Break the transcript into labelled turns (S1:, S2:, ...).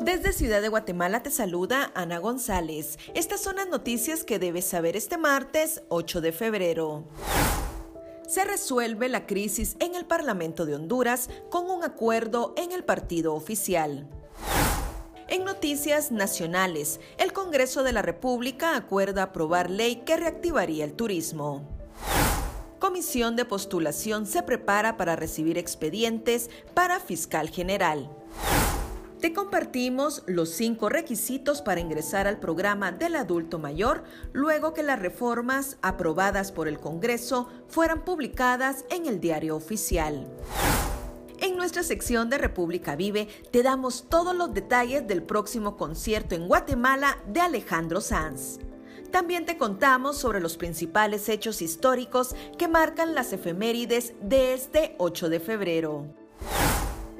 S1: Desde Ciudad de Guatemala te saluda Ana González. Estas son las noticias que debes saber este martes 8 de febrero. Se resuelve la crisis en el Parlamento de Honduras con un acuerdo en el partido oficial. En noticias nacionales, el Congreso de la República acuerda aprobar ley que reactivaría el turismo. Comisión de postulación se prepara para recibir expedientes para fiscal general. Te compartimos los cinco requisitos para ingresar al programa del adulto mayor luego que las reformas aprobadas por el Congreso fueran publicadas en el diario oficial. En nuestra sección de República Vive te damos todos los detalles del próximo concierto en Guatemala de Alejandro Sanz. También te contamos sobre los principales hechos históricos que marcan las efemérides de este 8 de febrero.